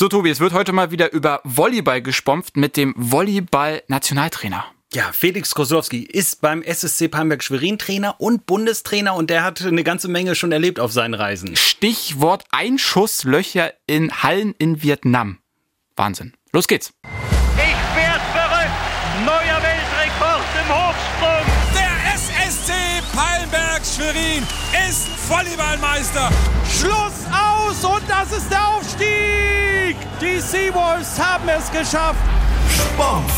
So, Tobi, es wird heute mal wieder über Volleyball gespompft mit dem Volleyball-Nationaltrainer. Ja, Felix Koslowski ist beim SSC Palmberg Schwerin Trainer und Bundestrainer und der hat eine ganze Menge schon erlebt auf seinen Reisen. Stichwort Einschusslöcher in Hallen in Vietnam. Wahnsinn. Los geht's. Ich werd verrückt. Neuer Weltrekord im Hochsprung. Der SSC Palmberg Schwerin ist Volleyballmeister. Schluss aus und das ist der Aufstieg. Die Seawolves haben es geschafft. Sport,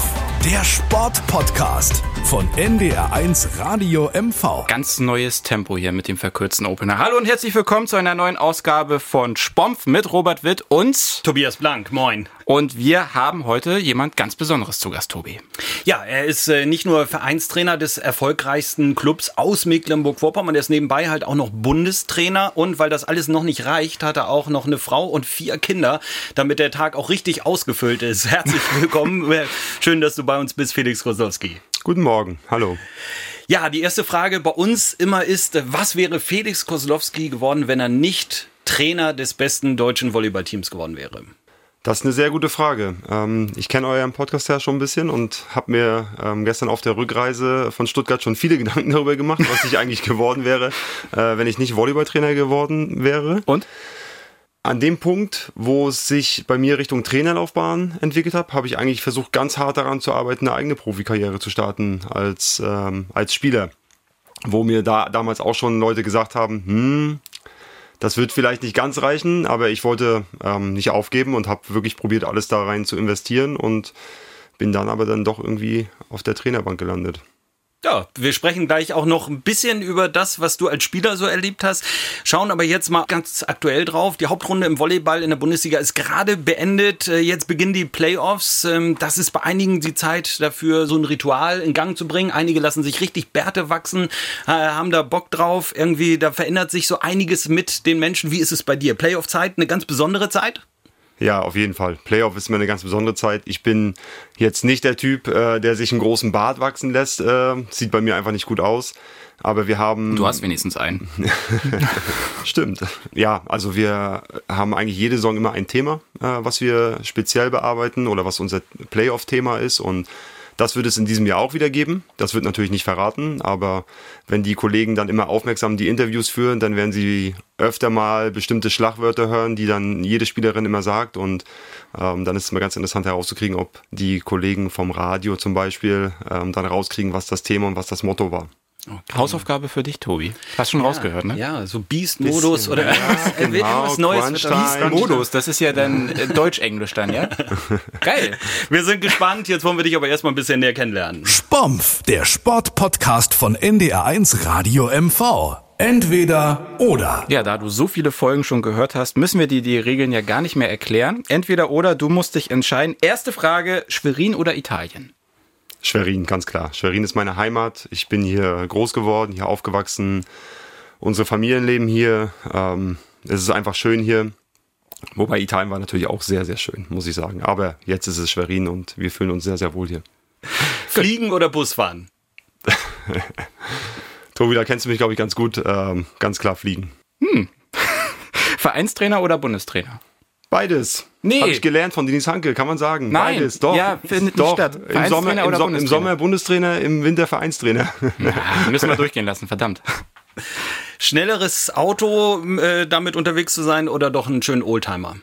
der Sportpodcast von NDR1 Radio MV. Ganz neues Tempo hier mit dem verkürzten Opener. Hallo und herzlich willkommen zu einer neuen Ausgabe von Spompf mit Robert Witt und Tobias Blank, moin. Und wir haben heute jemand ganz Besonderes zu Gast, Tobi. Ja, er ist äh, nicht nur Vereinstrainer des erfolgreichsten Clubs aus Mecklenburg-Vorpommern, er ist nebenbei halt auch noch Bundestrainer und weil das alles noch nicht reicht, hat er auch noch eine Frau und vier Kinder, damit der Tag auch richtig ausgefüllt ist. Herzlich willkommen. Schön, dass du bei uns bist, Felix Rosolski. Guten Morgen, hallo. Ja, die erste Frage bei uns immer ist, was wäre Felix Koslowski geworden, wenn er nicht Trainer des besten deutschen Volleyballteams geworden wäre? Das ist eine sehr gute Frage. Ähm, ich kenne euren Podcast ja schon ein bisschen und habe mir ähm, gestern auf der Rückreise von Stuttgart schon viele Gedanken darüber gemacht, was ich eigentlich geworden wäre, äh, wenn ich nicht Volleyballtrainer geworden wäre. Und? An dem Punkt, wo es sich bei mir Richtung Trainerlaufbahn entwickelt hat, habe ich eigentlich versucht, ganz hart daran zu arbeiten, eine eigene Profikarriere zu starten als, ähm, als Spieler. Wo mir da damals auch schon Leute gesagt haben, hm, das wird vielleicht nicht ganz reichen, aber ich wollte ähm, nicht aufgeben und habe wirklich probiert, alles da rein zu investieren und bin dann aber dann doch irgendwie auf der Trainerbank gelandet. Ja, wir sprechen gleich auch noch ein bisschen über das, was du als Spieler so erlebt hast. Schauen aber jetzt mal ganz aktuell drauf. Die Hauptrunde im Volleyball in der Bundesliga ist gerade beendet. Äh, jetzt beginnen die Playoffs. Ähm, das ist bei einigen die Zeit dafür, so ein Ritual in Gang zu bringen. Einige lassen sich richtig Bärte wachsen, äh, haben da Bock drauf. Irgendwie, da verändert sich so einiges mit den Menschen. Wie ist es bei dir? Playoff-Zeit, eine ganz besondere Zeit? Ja, auf jeden Fall. Playoff ist mir eine ganz besondere Zeit. Ich bin jetzt nicht der Typ, äh, der sich einen großen Bart wachsen lässt. Äh, sieht bei mir einfach nicht gut aus. Aber wir haben. Du hast wenigstens einen. Stimmt. Ja, also wir haben eigentlich jede Saison immer ein Thema, äh, was wir speziell bearbeiten oder was unser Playoff-Thema ist. Und das wird es in diesem Jahr auch wieder geben. Das wird natürlich nicht verraten, aber wenn die Kollegen dann immer aufmerksam die Interviews führen, dann werden sie öfter mal bestimmte Schlagwörter hören, die dann jede Spielerin immer sagt. Und ähm, dann ist es mal ganz interessant herauszukriegen, ob die Kollegen vom Radio zum Beispiel ähm, dann rauskriegen, was das Thema und was das Motto war. Okay. Hausaufgabe für dich, Tobi. Hast schon ja, rausgehört, ne? Ja, so Beast-Modus oder ja, genau, irgendwas Neues. Beast-Modus, das ist ja dann äh, Deutsch-Englisch dann, ja? Geil. Wir sind gespannt, jetzt wollen wir dich aber erstmal ein bisschen näher kennenlernen. Spompf, der Sportpodcast von NDR1 Radio MV. Entweder oder. Ja, da du so viele Folgen schon gehört hast, müssen wir dir die Regeln ja gar nicht mehr erklären. Entweder oder, du musst dich entscheiden. Erste Frage, Schwerin oder Italien? Schwerin, ganz klar. Schwerin ist meine Heimat. Ich bin hier groß geworden, hier aufgewachsen. Unsere Familien leben hier. Ähm, es ist einfach schön hier. Wobei Italien war natürlich auch sehr, sehr schön, muss ich sagen. Aber jetzt ist es Schwerin und wir fühlen uns sehr, sehr wohl hier. Fliegen oder Busfahren? Tobi, da kennst du mich, glaube ich, ganz gut. Ähm, ganz klar fliegen. Hm. Vereinstrainer oder Bundestrainer? Beides. Nee. Habe ich gelernt von Denis Hanke, kann man sagen. Nein. Beides, doch. Ja, findet doch. nicht statt. Im Sommer, im, so Im Sommer Bundestrainer, im Winter Vereinstrainer. Ja, müssen wir durchgehen lassen, verdammt. Schnelleres Auto, äh, damit unterwegs zu sein oder doch einen schönen Oldtimer?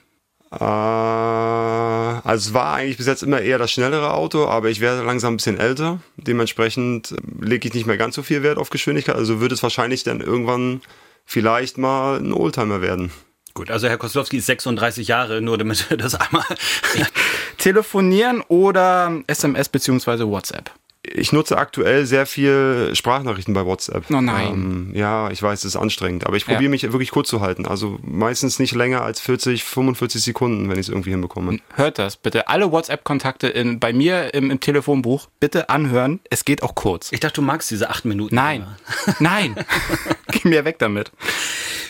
Äh, also es war eigentlich bis jetzt immer eher das schnellere Auto, aber ich werde langsam ein bisschen älter. Dementsprechend lege ich nicht mehr ganz so viel Wert auf Geschwindigkeit. Also wird es wahrscheinlich dann irgendwann vielleicht mal ein Oldtimer werden. Gut, also Herr Koslowski ist 36 Jahre, nur damit wir das einmal. Telefonieren oder SMS bzw. WhatsApp? Ich nutze aktuell sehr viel Sprachnachrichten bei WhatsApp. Oh nein. Ähm, ja, ich weiß, es ist anstrengend, aber ich probiere ja. mich wirklich kurz zu halten. Also meistens nicht länger als 40, 45 Sekunden, wenn ich es irgendwie hinbekomme. Hört das bitte. Alle WhatsApp-Kontakte bei mir im, im, Telefonbuch bitte anhören. Es geht auch kurz. Ich dachte, du magst diese acht Minuten. Nein. Nein. Geh mir weg damit.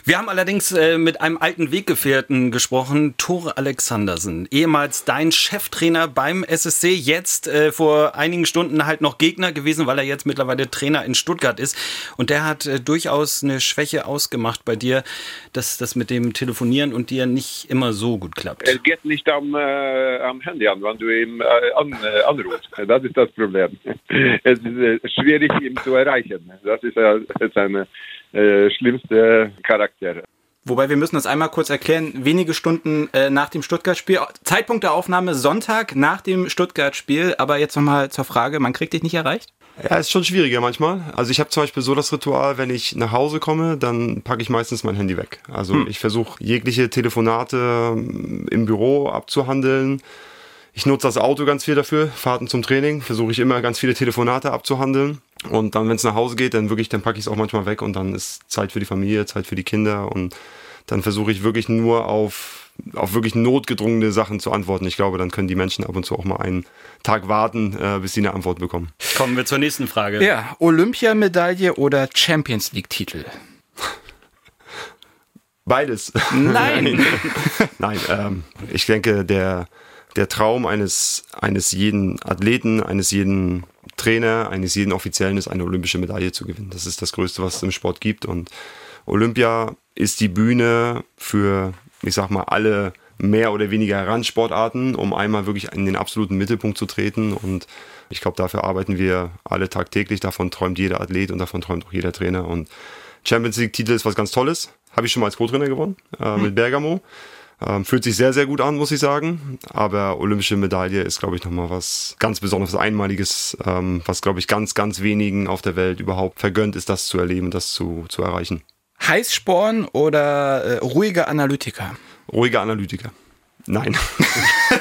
Wir haben allerdings äh, mit einem alten Weggefährten gesprochen, Tore Alexandersen, ehemals dein Cheftrainer beim SSC, jetzt äh, vor einigen Stunden halt noch Gegner gewesen, weil er jetzt mittlerweile Trainer in Stuttgart ist. Und der hat äh, durchaus eine Schwäche ausgemacht bei dir, dass das mit dem Telefonieren und dir nicht immer so gut klappt. Es geht nicht am, äh, am Handy an, wenn du ihm äh, an, äh, anrufst. Das ist das Problem. Es ist äh, schwierig, ihn zu erreichen. Das ist äh, seine äh, schlimmste Charakter. Wobei wir müssen das einmal kurz erklären. Wenige Stunden äh, nach dem Stuttgart-Spiel, Zeitpunkt der Aufnahme Sonntag nach dem Stuttgart-Spiel. Aber jetzt nochmal zur Frage, man kriegt dich nicht erreicht? Ja, ist schon schwieriger manchmal. Also ich habe zum Beispiel so das Ritual, wenn ich nach Hause komme, dann packe ich meistens mein Handy weg. Also hm. ich versuche jegliche Telefonate ähm, im Büro abzuhandeln. Ich nutze das Auto ganz viel dafür, Fahrten zum Training, versuche ich immer ganz viele Telefonate abzuhandeln. Und dann, wenn es nach Hause geht, dann wirklich, dann packe ich es auch manchmal weg und dann ist Zeit für die Familie, Zeit für die Kinder und dann versuche ich wirklich nur auf auf wirklich notgedrungene Sachen zu antworten. Ich glaube, dann können die Menschen ab und zu auch mal einen Tag warten, äh, bis sie eine Antwort bekommen. Kommen wir zur nächsten Frage. Ja, Olympiamedaille oder Champions League-Titel? Beides. Nein. Nein, ähm, ich denke, der, der Traum eines, eines jeden Athleten, eines jeden Trainer, eines jeden Offiziellen ist, eine olympische Medaille zu gewinnen. Das ist das Größte, was es im Sport gibt. Und Olympia ist die Bühne für, ich sag mal, alle mehr oder weniger Randsportarten, um einmal wirklich in den absoluten Mittelpunkt zu treten. Und ich glaube, dafür arbeiten wir alle tagtäglich. Davon träumt jeder Athlet und davon träumt auch jeder Trainer. Und Champions League-Titel ist was ganz Tolles. Habe ich schon mal als Co-Trainer gewonnen äh, mit Bergamo. Ähm, fühlt sich sehr, sehr gut an, muss ich sagen. Aber olympische Medaille ist, glaube ich, nochmal was ganz Besonderes, Einmaliges, ähm, was, glaube ich, ganz, ganz wenigen auf der Welt überhaupt vergönnt ist, das zu erleben, das zu, zu erreichen. Heißsporn oder äh, ruhige Analytiker? Ruhige Analytiker. Nein.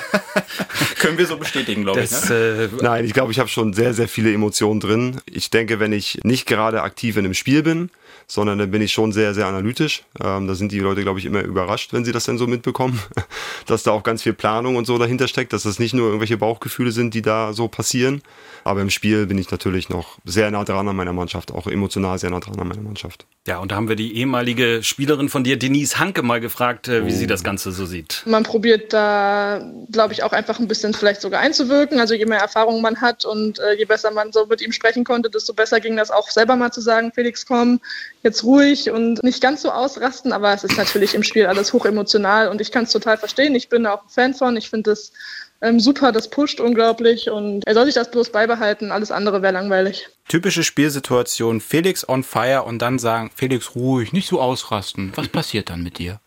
Können wir so bestätigen, glaube ich. Ne? Äh, Nein, ich glaube, ich habe schon sehr, sehr viele Emotionen drin. Ich denke, wenn ich nicht gerade aktiv in einem Spiel bin, sondern da bin ich schon sehr, sehr analytisch. Ähm, da sind die Leute, glaube ich, immer überrascht, wenn sie das denn so mitbekommen, dass da auch ganz viel Planung und so dahinter steckt, dass das nicht nur irgendwelche Bauchgefühle sind, die da so passieren. Aber im Spiel bin ich natürlich noch sehr nah dran an meiner Mannschaft, auch emotional sehr nah dran an meiner Mannschaft. Ja, und da haben wir die ehemalige Spielerin von dir, Denise Hanke, mal gefragt, äh, wie oh. sie das Ganze so sieht. Man probiert da, glaube ich, auch einfach ein bisschen vielleicht sogar einzuwirken. Also je mehr Erfahrung man hat und äh, je besser man so mit ihm sprechen konnte, desto besser ging das auch selber mal zu sagen, Felix, komm, jetzt ruhig und nicht ganz so ausrasten, aber es ist natürlich im Spiel alles hochemotional und ich kann es total verstehen. Ich bin da auch ein Fan von. Ich finde das ähm, super, das pusht unglaublich und er soll sich das bloß beibehalten. Alles andere wäre langweilig. Typische Spielsituation: Felix on fire und dann sagen, Felix ruhig, nicht so ausrasten. Was passiert dann mit dir?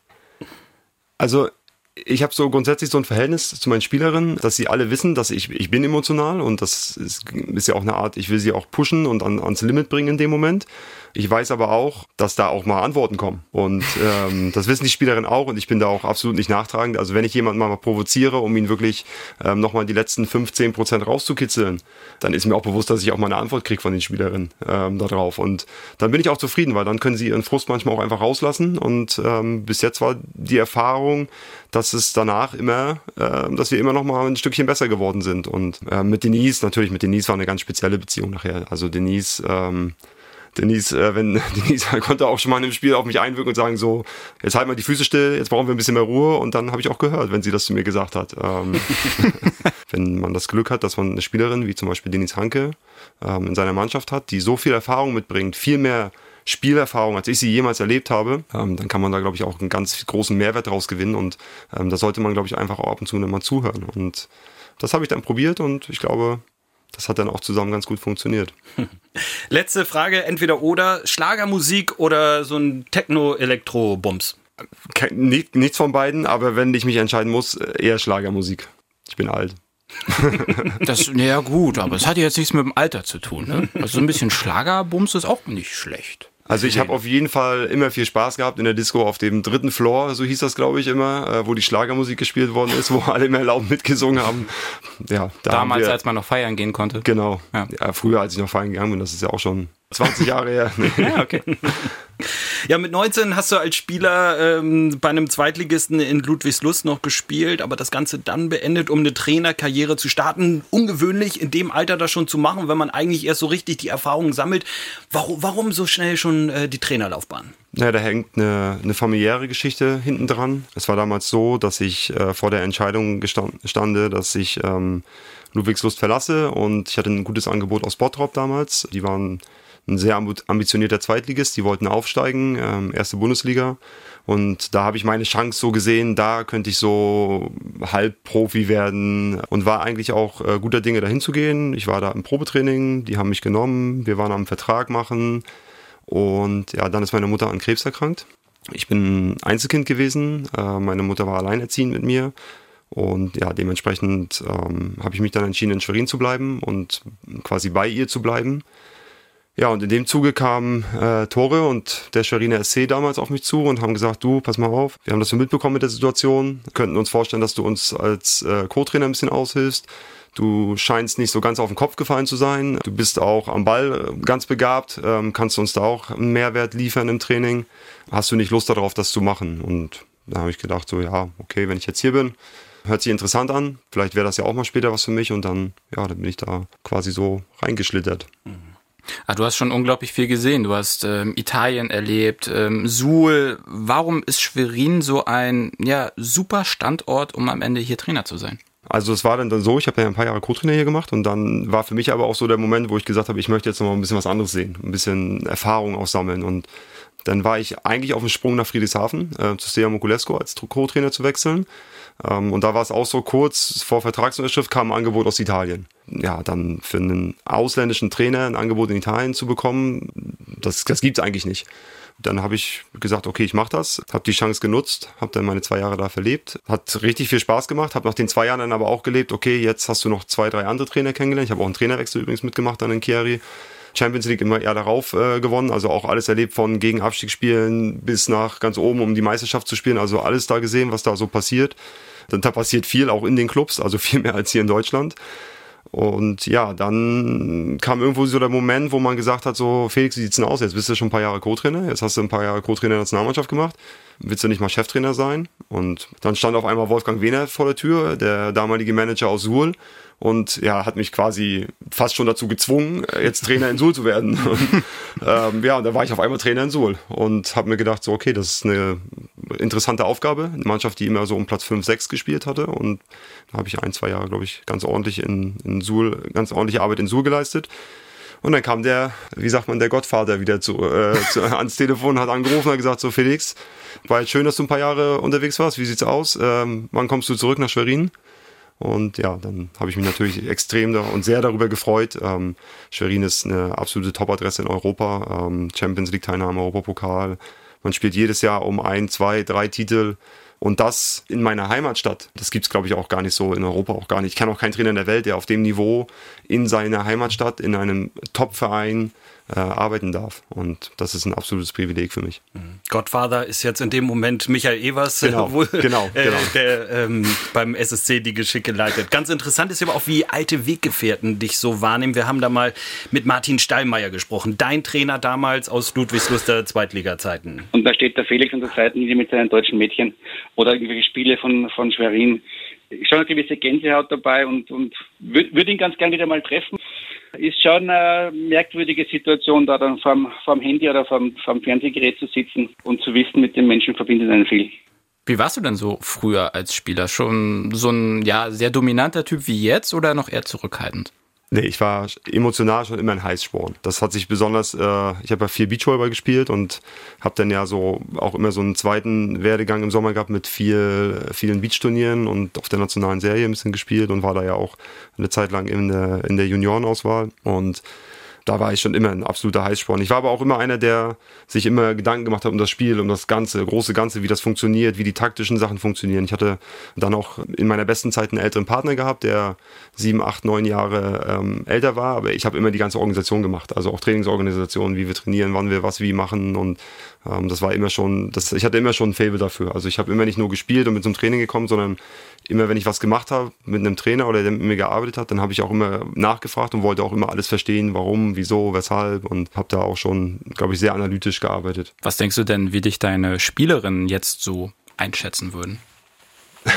Also ich habe so grundsätzlich so ein Verhältnis zu meinen Spielerinnen, dass sie alle wissen, dass ich, ich bin emotional und das ist, ist ja auch eine Art, ich will sie auch pushen und an, ans Limit bringen in dem Moment. Ich weiß aber auch, dass da auch mal Antworten kommen. Und ähm, das wissen die Spielerinnen auch und ich bin da auch absolut nicht nachtragend. Also wenn ich jemanden mal provoziere, um ihn wirklich ähm, nochmal die letzten 15 Prozent rauszukitzeln, dann ist mir auch bewusst, dass ich auch mal eine Antwort kriege von den Spielerinnen ähm, darauf. Und dann bin ich auch zufrieden, weil dann können sie ihren Frust manchmal auch einfach rauslassen. Und ähm, bis jetzt war die Erfahrung, dass es danach immer, äh, dass wir immer noch mal ein Stückchen besser geworden sind. Und äh, mit Denise, natürlich, mit Denise war eine ganz spezielle Beziehung nachher. Also Denise, ähm, Denise, äh, wenn Denise konnte auch schon mal in einem Spiel auf mich einwirken und sagen so, jetzt halt mal die Füße still, jetzt brauchen wir ein bisschen mehr Ruhe und dann habe ich auch gehört, wenn sie das zu mir gesagt hat. Ähm, wenn man das Glück hat, dass man eine Spielerin wie zum Beispiel Denise Hanke ähm, in seiner Mannschaft hat, die so viel Erfahrung mitbringt, viel mehr Spielerfahrung, als ich sie jemals erlebt habe, ähm, dann kann man da, glaube ich, auch einen ganz großen Mehrwert draus gewinnen und ähm, da sollte man, glaube ich, einfach auch ab und zu mal zuhören. Und das habe ich dann probiert und ich glaube, das hat dann auch zusammen ganz gut funktioniert. Letzte Frage, entweder oder Schlagermusik oder so ein Techno-Elektro-Bums? Nichts von beiden, aber wenn ich mich entscheiden muss, eher Schlagermusik. Ich bin alt. das, ja gut, aber es hat jetzt nichts mit dem Alter zu tun. Ne? Also so ein bisschen Schlagerbums ist auch nicht schlecht. Also ich habe auf jeden Fall immer viel Spaß gehabt in der Disco auf dem dritten Floor, so hieß das glaube ich immer, äh, wo die Schlagermusik gespielt worden ist, wo alle immer laut mitgesungen haben. Ja, da Damals, haben wir, als man noch feiern gehen konnte. Genau. Ja. ja. früher, als ich noch feiern gegangen bin, das ist ja auch schon 20 Jahre her. Nee. Ja, okay. Ja, mit 19 hast du als Spieler ähm, bei einem Zweitligisten in Ludwigslust noch gespielt, aber das Ganze dann beendet, um eine Trainerkarriere zu starten. Ungewöhnlich in dem Alter das schon zu machen, wenn man eigentlich erst so richtig die Erfahrungen sammelt. Warum, warum so schnell schon äh, die Trainerlaufbahn? Ja, da hängt eine, eine familiäre Geschichte hinten dran. Es war damals so, dass ich äh, vor der Entscheidung stande, dass ich ähm, Ludwigslust verlasse und ich hatte ein gutes Angebot aus Bottrop damals. Die waren ein sehr ambitionierter Zweitligist, die wollten aufsteigen, ähm, erste Bundesliga. Und da habe ich meine Chance so gesehen, da könnte ich so halb Profi werden und war eigentlich auch äh, guter Dinge dahin zu gehen. Ich war da im Probetraining, die haben mich genommen, wir waren am Vertrag machen und ja, dann ist meine Mutter an Krebs erkrankt. Ich bin Einzelkind gewesen, äh, meine Mutter war alleinerziehend mit mir und ja, dementsprechend ähm, habe ich mich dann entschieden, in Schwerin zu bleiben und quasi bei ihr zu bleiben. Ja, und in dem Zuge kamen äh, Tore und der Schweriner SC damals auf mich zu und haben gesagt, du, pass mal auf, wir haben das so mitbekommen mit der Situation, könnten uns vorstellen, dass du uns als äh, Co-Trainer ein bisschen aushilfst. Du scheinst nicht so ganz auf den Kopf gefallen zu sein. Du bist auch am Ball äh, ganz begabt, ähm, kannst uns da auch einen Mehrwert liefern im Training. Hast du nicht Lust darauf, das zu machen? Und da habe ich gedacht, so ja, okay, wenn ich jetzt hier bin, hört sich interessant an. Vielleicht wäre das ja auch mal später was für mich und dann, ja, dann bin ich da quasi so reingeschlittert. Mhm. Ah, du hast schon unglaublich viel gesehen. Du hast ähm, Italien erlebt, ähm, Suhl. Warum ist Schwerin so ein ja, super Standort, um am Ende hier Trainer zu sein? Also es war dann, so, ich habe ja ein paar Jahre Co-Trainer hier gemacht und dann war für mich aber auch so der Moment, wo ich gesagt habe, ich möchte jetzt noch mal ein bisschen was anderes sehen, ein bisschen Erfahrung auch sammeln und dann war ich eigentlich auf dem Sprung nach Friedrichshafen äh, zu Stea Mokulesco als Co-Trainer zu wechseln. Ähm, und da war es auch so kurz vor Vertragsunterschrift kam ein Angebot aus Italien. Ja, dann für einen ausländischen Trainer ein Angebot in Italien zu bekommen, das, das gibt es eigentlich nicht. Dann habe ich gesagt, okay, ich mache das, habe die Chance genutzt, habe dann meine zwei Jahre da verlebt, hat richtig viel Spaß gemacht, habe nach den zwei Jahren dann aber auch gelebt, okay, jetzt hast du noch zwei, drei andere Trainer kennengelernt. Ich habe auch einen Trainerwechsel übrigens mitgemacht dann in Chiari. Champions League immer eher darauf äh, gewonnen. Also auch alles erlebt von gegen Abstiegsspielen bis nach ganz oben, um die Meisterschaft zu spielen. Also alles da gesehen, was da so passiert. Da passiert viel auch in den Clubs, also viel mehr als hier in Deutschland. Und ja, dann kam irgendwo so der Moment, wo man gesagt hat, so Felix, wie sieht's denn aus? Jetzt bist du schon ein paar Jahre Co-Trainer, jetzt hast du ein paar Jahre Co-Trainer der Nationalmannschaft gemacht. Willst du nicht mal Cheftrainer sein? Und dann stand auf einmal Wolfgang Wehner vor der Tür, der damalige Manager aus Suhl und ja, hat mich quasi fast schon dazu gezwungen, jetzt Trainer in Suhl zu werden. Und, ähm, ja, da war ich auf einmal Trainer in Suhl und habe mir gedacht, so okay, das ist eine interessante Aufgabe, eine Mannschaft, die immer so um Platz 5, 6 gespielt hatte und da habe ich ein, zwei Jahre, glaube ich, ganz ordentlich in, in Suhl, ganz ordentliche Arbeit in Suhl geleistet. Und dann kam der, wie sagt man, der Gottvater wieder zu, äh, zu, ans Telefon, hat angerufen und hat gesagt, so Felix, war jetzt schön, dass du ein paar Jahre unterwegs warst, wie sieht's aus? Ähm, wann kommst du zurück nach Schwerin? Und ja, dann habe ich mich natürlich extrem und sehr darüber gefreut. Ähm, Schwerin ist eine absolute Top-Adresse in Europa. Ähm, Champions League-Teilnahme, Europapokal. Man spielt jedes Jahr um ein, zwei, drei Titel. Und das in meiner Heimatstadt, das gibt's glaube ich, auch gar nicht so in Europa, auch gar nicht. Ich kenne auch keinen Trainer in der Welt, der auf dem Niveau in seiner Heimatstadt, in einem Top-Verein äh, arbeiten darf. Und das ist ein absolutes Privileg für mich. Mhm. Godfather ist jetzt in dem Moment Michael Evers, genau, wo, genau, äh, genau. der ähm, beim SSC die Geschicke leitet. Ganz interessant ist aber auch, wie alte Weggefährten dich so wahrnehmen. Wir haben da mal mit Martin Stallmeier gesprochen, dein Trainer damals aus Ludwigsluster Zweitliga-Zeiten. Und da steht der Felix an der Seite mit seinen deutschen Mädchen oder irgendwelche Spiele von, von Schwerin. Schon eine gewisse Gänsehaut dabei und, und würde ihn ganz gerne wieder mal treffen. Ist schon eine merkwürdige Situation, da dann vorm, vorm Handy oder vorm, vorm Fernsehgerät zu sitzen und zu wissen, mit dem Menschen verbindet einen viel. Wie warst du denn so früher als Spieler? Schon so ein ja, sehr dominanter Typ wie jetzt oder noch eher zurückhaltend? Nee, ich war emotional schon immer ein Heißsporn. Das hat sich besonders, äh, ich habe ja viel Beachvolleyball gespielt und habe dann ja so auch immer so einen zweiten Werdegang im Sommer gehabt mit viel, vielen Beachturnieren und auf der nationalen Serie ein bisschen gespielt und war da ja auch eine Zeit lang in der, in der Juniorenauswahl und da war ich schon immer ein absoluter Heißsporn. Ich war aber auch immer einer, der sich immer Gedanken gemacht hat um das Spiel, um das Ganze, große Ganze, wie das funktioniert, wie die taktischen Sachen funktionieren. Ich hatte dann auch in meiner besten Zeit einen älteren Partner gehabt, der sieben, acht, neun Jahre ähm, älter war, aber ich habe immer die ganze Organisation gemacht, also auch Trainingsorganisationen, wie wir trainieren, wann wir was wie machen und ähm, das war immer schon, das, ich hatte immer schon ein Fable dafür. Also ich habe immer nicht nur gespielt und mit zum Training gekommen, sondern immer wenn ich was gemacht habe mit einem Trainer oder der mit mir gearbeitet hat, dann habe ich auch immer nachgefragt und wollte auch immer alles verstehen, warum, wieso, weshalb und habe da auch schon, glaube ich, sehr analytisch gearbeitet. Was denkst du denn, wie dich deine Spielerinnen jetzt so einschätzen würden?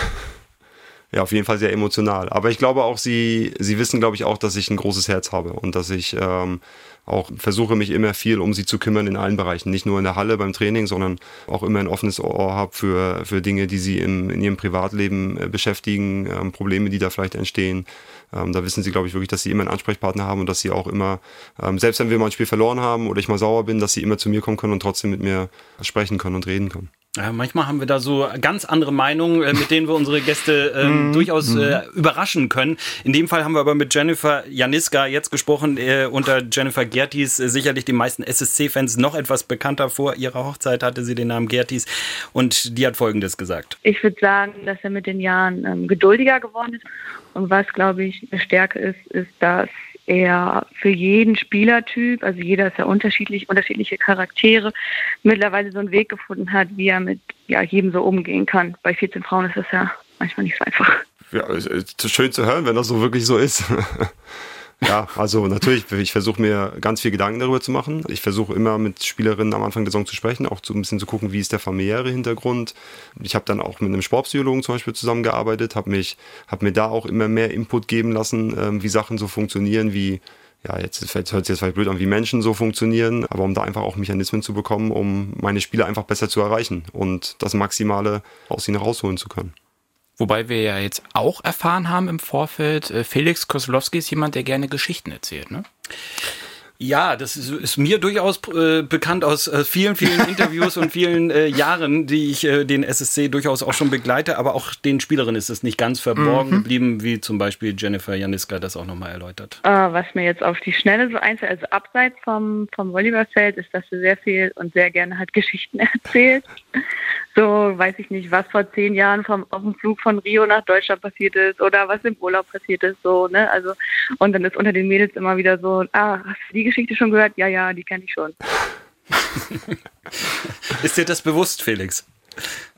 ja, auf jeden Fall sehr emotional. Aber ich glaube auch, sie, sie wissen, glaube ich, auch, dass ich ein großes Herz habe und dass ich ähm, auch versuche, mich immer viel um sie zu kümmern in allen Bereichen. Nicht nur in der Halle beim Training, sondern auch immer ein offenes Ohr habe für, für Dinge, die sie im, in ihrem Privatleben äh, beschäftigen, ähm, Probleme, die da vielleicht entstehen. Ähm, da wissen sie, glaube ich, wirklich, dass sie immer einen Ansprechpartner haben und dass sie auch immer, ähm, selbst wenn wir mal ein Spiel verloren haben oder ich mal sauer bin, dass sie immer zu mir kommen können und trotzdem mit mir sprechen können und reden können. Ja, manchmal haben wir da so ganz andere Meinungen, äh, mit denen wir unsere Gäste ähm, mhm. durchaus äh, mhm. überraschen können. In dem Fall haben wir aber mit Jennifer Janiska jetzt gesprochen, äh, unter Jennifer Gertis, äh, sicherlich die meisten SSC-Fans noch etwas bekannter. Vor ihrer Hochzeit hatte sie den Namen Gertis und die hat Folgendes gesagt. Ich würde sagen, dass er mit den Jahren ähm, geduldiger geworden ist und was, glaube ich, eine Stärke ist, ist, dass er für jeden Spielertyp, also jeder ist ja unterschiedlich, unterschiedliche Charaktere, mittlerweile so einen Weg gefunden hat, wie er mit ja, jedem so umgehen kann. Bei 14 Frauen ist das ja manchmal nicht so einfach. Ja, ist schön zu hören, wenn das so wirklich so ist. Ja, also natürlich, ich versuche mir ganz viel Gedanken darüber zu machen. Ich versuche immer mit Spielerinnen am Anfang der Saison zu sprechen, auch so ein bisschen zu gucken, wie ist der familiäre Hintergrund. Ich habe dann auch mit einem Sportpsychologen zum Beispiel zusammengearbeitet, habe mich, habe mir da auch immer mehr Input geben lassen, ähm, wie Sachen so funktionieren, wie ja, jetzt hört es jetzt vielleicht blöd an, wie Menschen so funktionieren, aber um da einfach auch Mechanismen zu bekommen, um meine Spieler einfach besser zu erreichen und das Maximale aus ihnen rausholen zu können. Wobei wir ja jetzt auch erfahren haben im Vorfeld, äh, Felix Koslowski ist jemand, der gerne Geschichten erzählt, ne? Ja, das ist, ist mir durchaus äh, bekannt aus äh, vielen, vielen Interviews und vielen äh, Jahren, die ich äh, den SSC durchaus auch schon begleite, aber auch den Spielerinnen ist es nicht ganz verborgen mhm. geblieben, wie zum Beispiel Jennifer Janiska das auch nochmal erläutert. Uh, was mir jetzt auf die Schnelle so einfällt, also abseits vom, vom Volleyballfeld, ist, dass sie sehr viel und sehr gerne halt Geschichten erzählt so, weiß ich nicht, was vor zehn Jahren vom, auf dem Flug von Rio nach Deutschland passiert ist oder was im Urlaub passiert ist, so, ne, also, und dann ist unter den Mädels immer wieder so, ah, hast du die Geschichte schon gehört? Ja, ja, die kenne ich schon. ist dir das bewusst, Felix?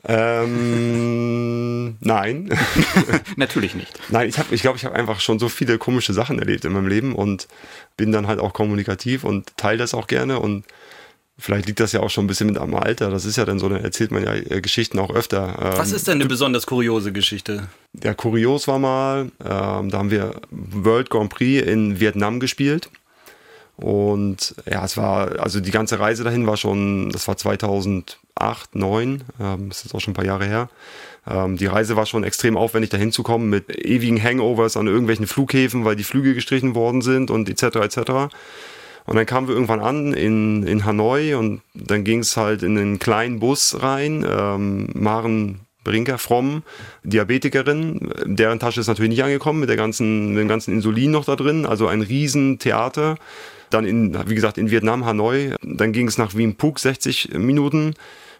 Ähm, nein. Natürlich nicht. Nein, ich habe, ich glaube, ich habe einfach schon so viele komische Sachen erlebt in meinem Leben und bin dann halt auch kommunikativ und teile das auch gerne und Vielleicht liegt das ja auch schon ein bisschen mit am Alter. Das ist ja dann so, dann erzählt man ja äh, Geschichten auch öfter. Was ist denn eine besonders kuriose Geschichte? Ja, kurios war mal, ähm, da haben wir World Grand Prix in Vietnam gespielt. Und ja, es war, also die ganze Reise dahin war schon, das war 2008, 2009, ähm, das ist auch schon ein paar Jahre her. Ähm, die Reise war schon extrem aufwendig, dahin zu kommen mit ewigen Hangovers an irgendwelchen Flughäfen, weil die Flüge gestrichen worden sind und etc. etc. Und dann kamen wir irgendwann an in, in Hanoi und dann ging es halt in einen kleinen Bus rein. Ähm, Maren Brinker, Fromm, Diabetikerin, deren Tasche ist natürlich nicht angekommen mit der ganzen, mit dem ganzen Insulin noch da drin, also ein Riesentheater. Dann in, wie gesagt, in Vietnam, Hanoi. Dann ging es nach Wien Phuc, 60 Minuten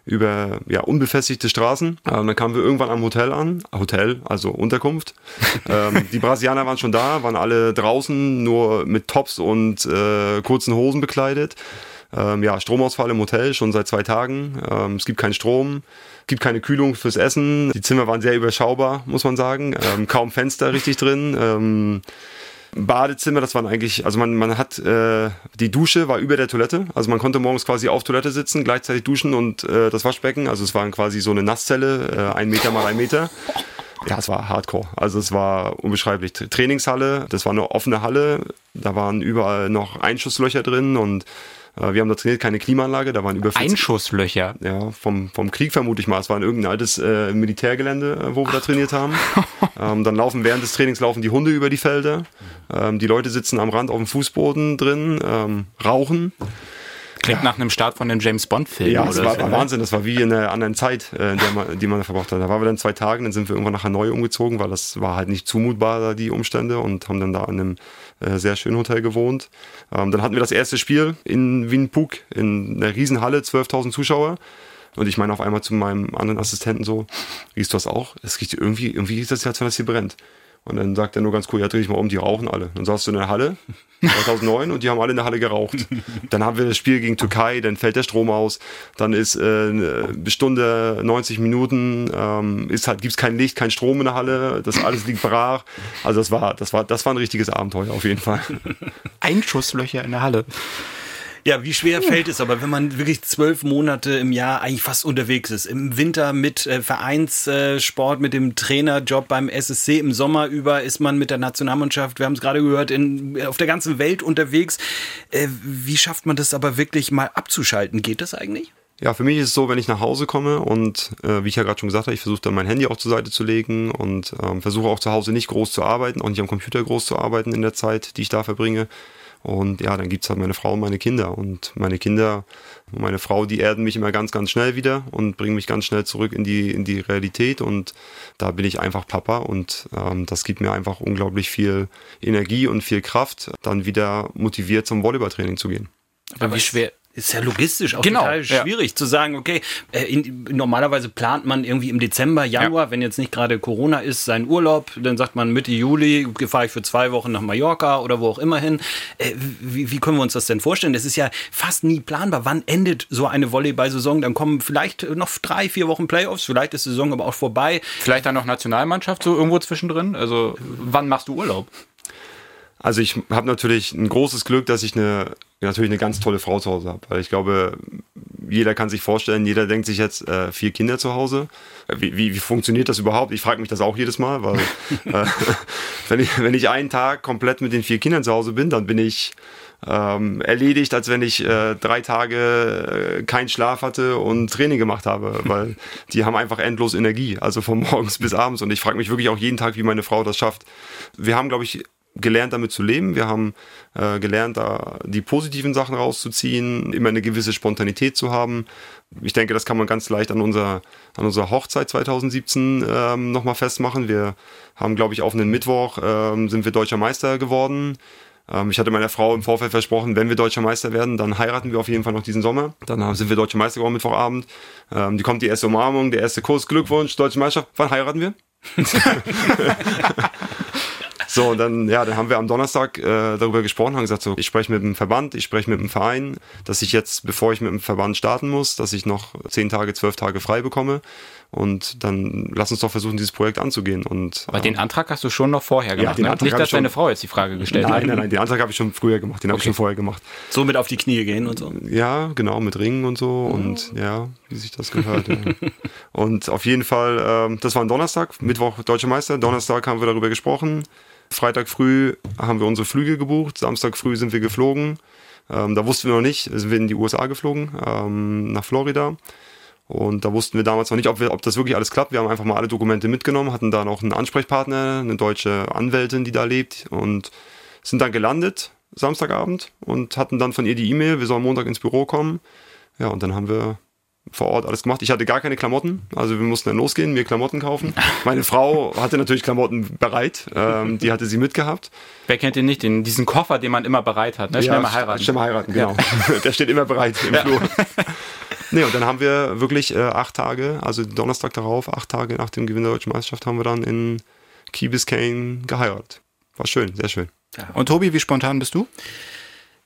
über ja, unbefestigte Straßen. Ähm, dann kamen wir irgendwann am Hotel an, Hotel, also Unterkunft. ähm, die Brasilianer waren schon da, waren alle draußen, nur mit Tops und äh, kurzen Hosen bekleidet. Ähm, ja, Stromausfall im Hotel schon seit zwei Tagen. Ähm, es gibt keinen Strom, gibt keine Kühlung fürs Essen. Die Zimmer waren sehr überschaubar, muss man sagen. Ähm, kaum Fenster richtig drin. Badezimmer, das waren eigentlich, also man, man hat, äh, die Dusche war über der Toilette, also man konnte morgens quasi auf Toilette sitzen, gleichzeitig duschen und äh, das Waschbecken, also es war quasi so eine Nasszelle, äh, ein Meter mal ein Meter. Ja, es war hardcore. Also es war unbeschreiblich. Trainingshalle, das war eine offene Halle, da waren überall noch Einschusslöcher drin und äh, wir haben da trainiert, keine Klimaanlage, da waren über 40, Einschusslöcher. Ja, vom, vom Krieg vermute ich mal. Es war in irgendein altes äh, Militärgelände, wo wir Ach. da trainiert haben. ähm, dann laufen während des Trainings laufen die Hunde über die Felder. Ähm, die Leute sitzen am Rand auf dem Fußboden drin, ähm, rauchen. Klingt nach einem Start von einem James Bond-Film. Ja, das war, war, Wahnsinn. Das war wie in einer anderen Zeit, äh, man, die man da verbracht hat. Da waren wir dann zwei Tage, dann sind wir irgendwann nach Hanoi umgezogen, weil das war halt nicht zumutbar, die Umstände, und haben dann da an einem äh, sehr schönen Hotel gewohnt. Ähm, dann hatten wir das erste Spiel in Wien Phuc, in einer Riesenhalle, 12.000 Zuschauer. Und ich meine auf einmal zu meinem anderen Assistenten so, riechst du das auch? Es riecht irgendwie, irgendwie riecht das ja, als wenn das hier brennt. Und dann sagt er nur ganz cool, ja, dreh dich mal um, die rauchen alle. Dann saß du in der Halle, 2009, und die haben alle in der Halle geraucht. Dann haben wir das Spiel gegen Türkei, dann fällt der Strom aus, dann ist äh, eine Stunde, 90 Minuten, ähm, ist halt, gibt's kein Licht, kein Strom in der Halle, das alles liegt brach. Also das war, das war, das war ein richtiges Abenteuer auf jeden Fall. Einschusslöcher in der Halle. Ja, wie schwer fällt es aber, wenn man wirklich zwölf Monate im Jahr eigentlich fast unterwegs ist? Im Winter mit äh, Vereinssport, mit dem Trainerjob beim SSC, im Sommer über ist man mit der Nationalmannschaft, wir haben es gerade gehört, in, auf der ganzen Welt unterwegs. Äh, wie schafft man das aber wirklich mal abzuschalten? Geht das eigentlich? Ja, für mich ist es so, wenn ich nach Hause komme und äh, wie ich ja gerade schon gesagt habe, ich versuche dann mein Handy auch zur Seite zu legen und ähm, versuche auch zu Hause nicht groß zu arbeiten, auch nicht am Computer groß zu arbeiten in der Zeit, die ich da verbringe. Und ja, dann gibt's halt meine Frau und meine Kinder. Und meine Kinder und meine Frau, die erden mich immer ganz, ganz schnell wieder und bringen mich ganz schnell zurück in die, in die Realität. Und da bin ich einfach Papa und ähm, das gibt mir einfach unglaublich viel Energie und viel Kraft, dann wieder motiviert zum Volleyballtraining zu gehen. Aber wie schwer, ist ja logistisch auch Genau, total ja. schwierig zu sagen, okay, äh, in, normalerweise plant man irgendwie im Dezember, Januar, wenn jetzt nicht gerade Corona ist, seinen Urlaub, dann sagt man Mitte Juli fahre ich für zwei Wochen nach Mallorca oder wo auch immer hin. Äh, wie, wie können wir uns das denn vorstellen? Das ist ja fast nie planbar. Wann endet so eine Volleyball-Saison? Dann kommen vielleicht noch drei, vier Wochen Playoffs, vielleicht ist die Saison aber auch vorbei. Vielleicht dann noch Nationalmannschaft so irgendwo zwischendrin. Also wann machst du Urlaub? Also ich habe natürlich ein großes Glück, dass ich eine natürlich eine ganz tolle Frau zu Hause habe. Weil ich glaube, jeder kann sich vorstellen, jeder denkt sich jetzt äh, vier Kinder zu Hause. Wie, wie, wie funktioniert das überhaupt? Ich frage mich das auch jedes Mal, weil äh, wenn, ich, wenn ich einen Tag komplett mit den vier Kindern zu Hause bin, dann bin ich ähm, erledigt, als wenn ich äh, drei Tage äh, keinen Schlaf hatte und Training gemacht habe, weil die haben einfach endlos Energie, also von morgens bis abends. Und ich frage mich wirklich auch jeden Tag, wie meine Frau das schafft. Wir haben, glaube ich, gelernt, damit zu leben. Wir haben äh, gelernt, da die positiven Sachen rauszuziehen, immer eine gewisse Spontanität zu haben. Ich denke, das kann man ganz leicht an unserer, an unserer Hochzeit 2017 ähm, nochmal festmachen. Wir haben, glaube ich, auf einen Mittwoch ähm, sind wir deutscher Meister geworden. Ähm, ich hatte meiner Frau im Vorfeld versprochen, wenn wir deutscher Meister werden, dann heiraten wir auf jeden Fall noch diesen Sommer. Dann sind wir deutscher Meister geworden Mittwochabend. Ähm, die kommt die erste Umarmung, der erste Kurs, Glückwunsch, deutsche Meisterschaft. Wann heiraten wir? So, und dann, ja, dann haben wir am Donnerstag äh, darüber gesprochen, haben gesagt, so, ich spreche mit dem Verband, ich spreche mit dem Verein, dass ich jetzt, bevor ich mit dem Verband starten muss, dass ich noch zehn Tage, zwölf Tage frei bekomme. Und dann lass uns doch versuchen, dieses Projekt anzugehen. Und, Aber den Antrag hast du schon noch vorher Ja, gemacht. den ne? Antrag Nicht, dass schon- deine Frau jetzt die Frage gestellt hat. Nein, nein, nein, den Antrag habe ich schon früher gemacht, den habe ich schon vorher gemacht. So mit auf die Knie gehen und so. Ja, genau, mit Ringen und so und ja, wie sich das gehört. ja. Und auf jeden Fall, ähm, das war ein Donnerstag, Mittwoch Deutsche Meister, Donnerstag haben wir darüber gesprochen. Freitag früh haben wir unsere Flüge gebucht, Samstag früh sind wir geflogen. Ähm, da wussten wir noch nicht, sind wir in die USA geflogen, ähm, nach Florida. Und da wussten wir damals noch nicht, ob, wir, ob das wirklich alles klappt. Wir haben einfach mal alle Dokumente mitgenommen, hatten da noch einen Ansprechpartner, eine deutsche Anwältin, die da lebt und sind dann gelandet Samstagabend und hatten dann von ihr die E-Mail, wir sollen Montag ins Büro kommen. Ja, und dann haben wir vor Ort alles gemacht. Ich hatte gar keine Klamotten, also wir mussten dann losgehen, mir Klamotten kaufen. Meine Frau hatte natürlich Klamotten bereit, ähm, die hatte sie mitgehabt. Wer kennt den nicht? Den, diesen Koffer, den man immer bereit hat. Ne? Schnell Ja, mal heiraten. Schnell mal heiraten, genau. Der steht immer bereit im Ja. Flur. Nee, und dann haben wir wirklich äh, acht Tage, also Donnerstag darauf, acht Tage nach dem Gewinn der Deutschen Meisterschaft, haben wir dann in Key Biscayne geheiratet. War schön, sehr schön. Und Tobi, wie spontan bist du?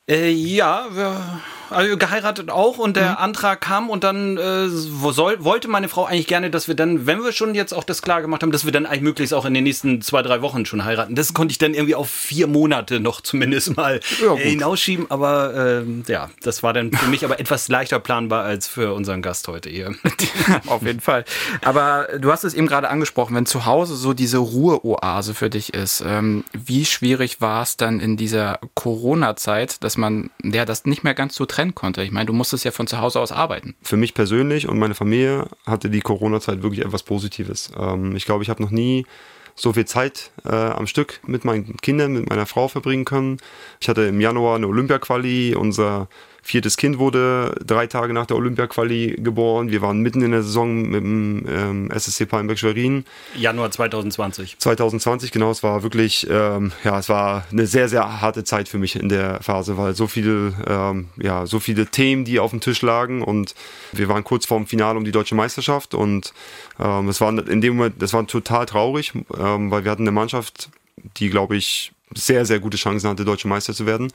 Äh, ja, wir, also geheiratet auch und der Antrag kam und dann äh, soll, wollte meine Frau eigentlich gerne, dass wir dann, wenn wir schon jetzt auch das klar gemacht haben, dass wir dann eigentlich möglichst auch in den nächsten zwei, drei Wochen schon heiraten. Das konnte ich dann irgendwie auf vier Monate noch zumindest mal Ja, äh, hinausschieben, aber ähm, ja, das war dann für mich aber etwas leichter planbar als für unseren Gast heute hier. Auf jeden Fall. Aber du hast es eben gerade angesprochen, wenn zu Hause so diese Ruheoase für dich ist, ähm, wie schwierig war es dann in dieser Corona-Zeit, dass man ja das nicht mehr ganz so trennen konnte? Ich meine, du musstest ja von zu Hause aus arbeiten. Für mich persönlich und meine Familie hatte die Corona-Zeit wirklich etwas Positives. Ähm, ich glaube, ich habe noch nie so viel Zeit äh, am Stück mit meinen Kindern, mit meiner Frau verbringen können. Ich hatte im Januar eine Olympia-Quali. Unser viertes Kind wurde drei Tage nach der Olympia-Quali geboren. Wir waren mitten in der Saison mit dem ähm, SSC Palmberg-Schwerin. Januar 2020. 2020, genau. Es war wirklich, ähm, ja, es war eine sehr, sehr harte Zeit für mich in der Phase, weil so viele, ähm, ja, so viele Themen, die auf dem Tisch lagen und wir waren kurz vorm Finale um die deutsche Meisterschaft und ähm, es war in dem Moment, das war total traurig, ähm, weil wir hatten eine Mannschaft, die, glaube ich, sehr, sehr gute Chancen hatte, deutsche Meister zu werden.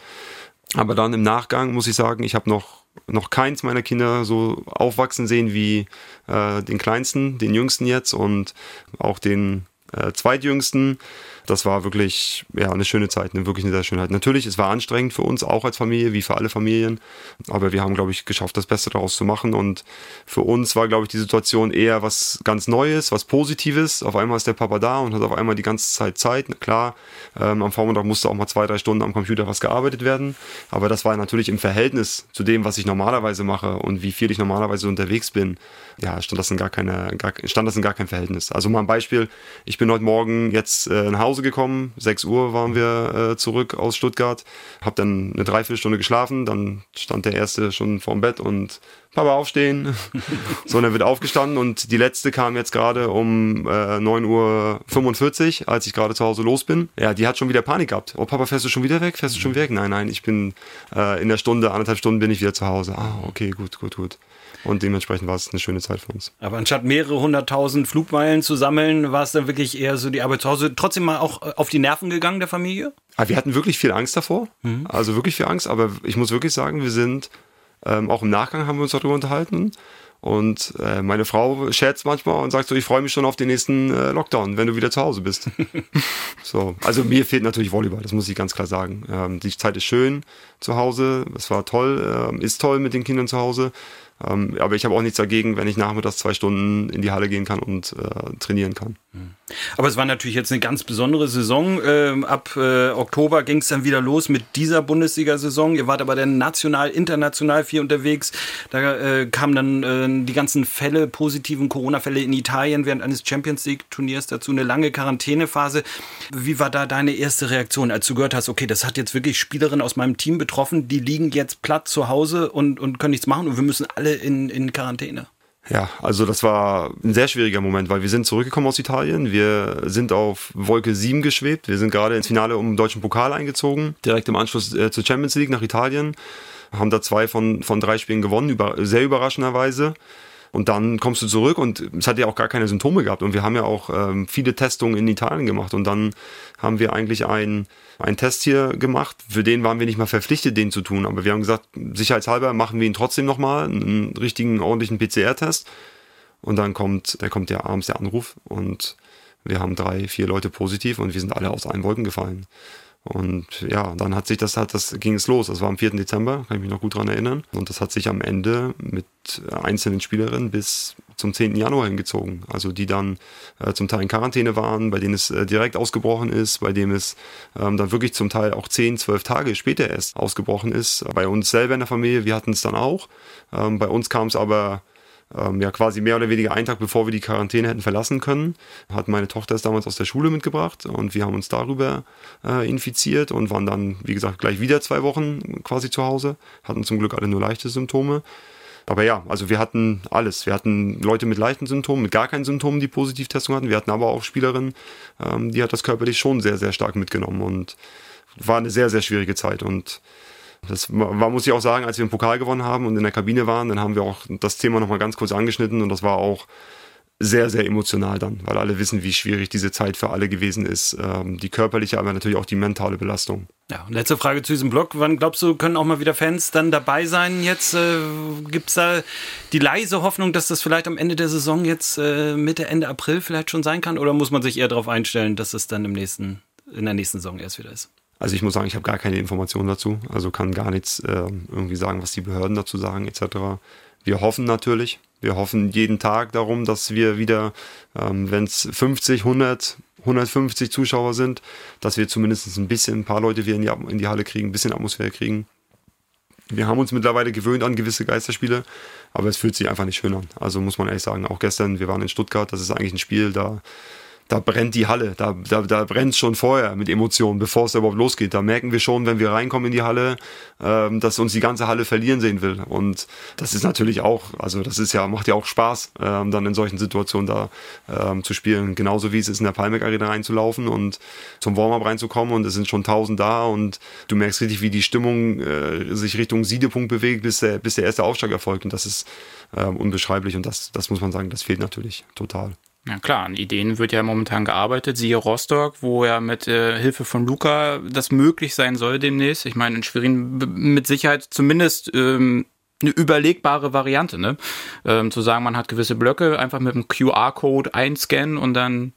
Aber dann im Nachgang muss ich sagen, ich habe noch, noch keins meiner Kinder so aufwachsen sehen wie äh, den kleinsten, den jüngsten jetzt und auch den äh, zweitjüngsten das war wirklich ja, eine schöne Zeit, eine, wirklich eine sehr schöne Zeit. Natürlich, es war anstrengend für uns, auch als Familie, wie für alle Familien. Aber wir haben, glaube ich, geschafft, das Beste daraus zu machen. Und für uns war, glaube ich, die Situation eher was ganz Neues, was Positives. Auf einmal ist der Papa da und hat auf einmal die ganze Zeit Zeit. Klar, ähm, am Vormittag musste auch mal zwei, drei Stunden am Computer was gearbeitet werden. Aber das war natürlich im Verhältnis zu dem, was ich normalerweise mache und wie viel ich normalerweise unterwegs bin. Ja, stand das in gar keine, gar, stand das in gar kein Verhältnis. Also mal ein Beispiel. Ich bin heute Morgen jetzt äh, nach Hause Hause gekommen. 6 Uhr waren wir äh, zurück aus Stuttgart. Hab dann eine Dreiviertelstunde geschlafen. Dann stand der Erste schon vorm Bett und Papa aufstehen. so, und er wird aufgestanden und die letzte kam jetzt gerade um äh, 9.45 Uhr, als ich gerade zu Hause los bin. Ja, die hat schon wieder Panik gehabt. Oh, Papa, fährst du schon wieder weg? Fährst du schon weg? Nein, nein, ich bin äh, in der Stunde, anderthalb Stunden bin ich wieder zu Hause. Ah, okay, gut, gut, gut. Und dementsprechend war es eine schöne Zeit für uns. Aber anstatt mehrere hunderttausend Flugmeilen zu sammeln, war es dann wirklich eher so die Arbeit zu Hause. Trotzdem mal auch äh, auf die Nerven gegangen der Familie? Aber ah, wir hatten wirklich viel Angst davor. Mhm. Also wirklich viel Angst. Aber ich muss wirklich sagen, wir sind, ähm, auch im Nachgang haben wir uns darüber unterhalten. Und äh, meine Frau scherzt manchmal und sagt so, ich freue mich schon auf den nächsten äh, Lockdown, wenn du wieder zu Hause bist. so, also mir fehlt natürlich Volleyball, das muss ich ganz klar sagen. Ähm, die Zeit ist schön zu Hause, es war toll, ähm, ist toll mit den Kindern zu Hause. Ähm, aber ich habe auch nichts dagegen, wenn ich nachmittags zwei Stunden in die Halle gehen kann und äh, trainieren kann. Mhm. Aber es war natürlich jetzt eine ganz besondere Saison. Ähm, ab äh, Oktober ging es dann wieder los mit dieser Bundesliga-Saison. Ihr wart aber dann national, international viel unterwegs. Da äh, kamen dann äh, die ganzen Fälle, positiven Corona-Fälle in Italien während eines Champions League-Turniers dazu, eine lange Quarantänephase. Wie war da deine erste Reaktion, als du gehört hast, okay, das hat jetzt wirklich Spielerinnen aus meinem Team betroffen, die liegen jetzt platt zu Hause und, und können nichts machen und wir müssen alle in, in Quarantäne? Ja, also das war ein sehr schwieriger Moment, weil wir sind zurückgekommen aus Italien. Wir sind auf Wolke 7 geschwebt. Wir sind gerade ins Finale um den deutschen Pokal eingezogen, direkt im Anschluss äh, zur Champions League nach Italien. Haben da zwei von, von drei Spielen gewonnen, über, sehr überraschenderweise. Und dann kommst du zurück und es hat ja auch gar keine Symptome gehabt. Und wir haben ja auch ähm, viele Testungen in Italien gemacht. Und dann haben wir eigentlich einen, einen Test hier gemacht. Für den waren wir nicht mal verpflichtet, den zu tun. Aber wir haben gesagt, sicherheitshalber machen wir ihn trotzdem nochmal, einen richtigen, ordentlichen PCR-Test. Und dann kommt, dann kommt der abends der Anruf und wir haben drei, vier Leute positiv und wir sind alle aus allen Wolken gefallen. Und ja, dann hat sich das halt, das ging es los. Das war am 4. Dezember, kann ich mich noch gut dran erinnern. Und das hat sich am Ende mit einzelnen Spielerinnen bis zum 10. Januar hingezogen. Also die dann äh, zum Teil in Quarantäne waren, bei denen es äh, direkt ausgebrochen ist, bei dem es ähm, dann wirklich zum Teil auch 10, 12 Tage später erst ausgebrochen ist. Bei uns selber in der Familie, wir hatten es dann auch. Ähm, bei uns kam es aber ähm, ja quasi mehr oder weniger einen Tag bevor wir die Quarantäne hätten verlassen können, hat meine Tochter es damals aus der Schule mitgebracht und wir haben uns darüber äh, infiziert und waren dann, wie gesagt, gleich wieder zwei Wochen quasi zu Hause, hatten zum Glück alle nur leichte Symptome. Aber ja, also wir hatten alles. Wir hatten Leute mit leichten Symptomen, mit gar keinen Symptomen, die Positivtestung hatten. Wir hatten aber auch Spielerinnen, ähm, die hat das körperlich schon sehr, sehr stark mitgenommen und war eine sehr, sehr schwierige Zeit und das war, muss ich auch sagen, als wir den Pokal gewonnen haben und in der Kabine waren, dann haben wir auch das Thema nochmal ganz kurz angeschnitten und das war auch sehr, sehr emotional dann, weil alle wissen, wie schwierig diese Zeit für alle gewesen ist. Ähm, die körperliche, aber natürlich auch die mentale Belastung. Ja, und letzte Frage zu diesem Blog. Wann glaubst du, können auch mal wieder Fans dann dabei sein? Jetzt äh, gibt es da die leise Hoffnung, dass das vielleicht am Ende der Saison jetzt äh, Mitte, Ende April vielleicht schon sein kann? Oder muss man sich eher darauf einstellen, dass es dann im nächsten, in der nächsten Saison erst wieder ist? Also ich muss sagen, ich habe gar keine Informationen dazu, also kann gar nichts äh, irgendwie sagen, was die Behörden dazu sagen etc. Wir hoffen natürlich, wir hoffen jeden Tag darum, dass wir wieder, ähm, wenn es 50, 100, 150 Zuschauer sind, dass wir zumindest ein bisschen, ein paar Leute wieder in die, in die Halle kriegen, ein bisschen Atmosphäre kriegen. Wir haben uns mittlerweile gewöhnt an gewisse Geisterspiele, aber es fühlt sich einfach nicht schön an. Also muss man ehrlich sagen, auch gestern, wir waren in Stuttgart, das ist eigentlich ein Spiel, da da brennt die Halle, da, da, da brennt schon vorher mit Emotionen, bevor es überhaupt losgeht. Da merken wir schon, wenn wir reinkommen in die Halle, ähm, dass uns die ganze Halle verlieren sehen will. Und das ist natürlich auch, also das ist ja, macht ja auch Spaß, ähm, dann in solchen Situationen da ähm, zu spielen. Genauso wie es ist, in der Palmeck Arena reinzulaufen und zum Warm-up reinzukommen und es sind schon tausend da und du merkst richtig, wie die Stimmung äh, sich Richtung Siedepunkt bewegt, bis der, bis der erste Aufschlag erfolgt. Und das ist ähm, unbeschreiblich und das, das muss man sagen, das fehlt natürlich total. Ja klar, an Ideen wird ja momentan gearbeitet. Siehe Rostock, wo ja mit äh, Hilfe von Luca das möglich sein soll demnächst. Ich meine, in Schwerin mit Sicherheit zumindest ähm, eine überlegbare Variante, ne? Ähm, zu sagen, man hat gewisse Blöcke, einfach mit einem QR-Code einscannen und dann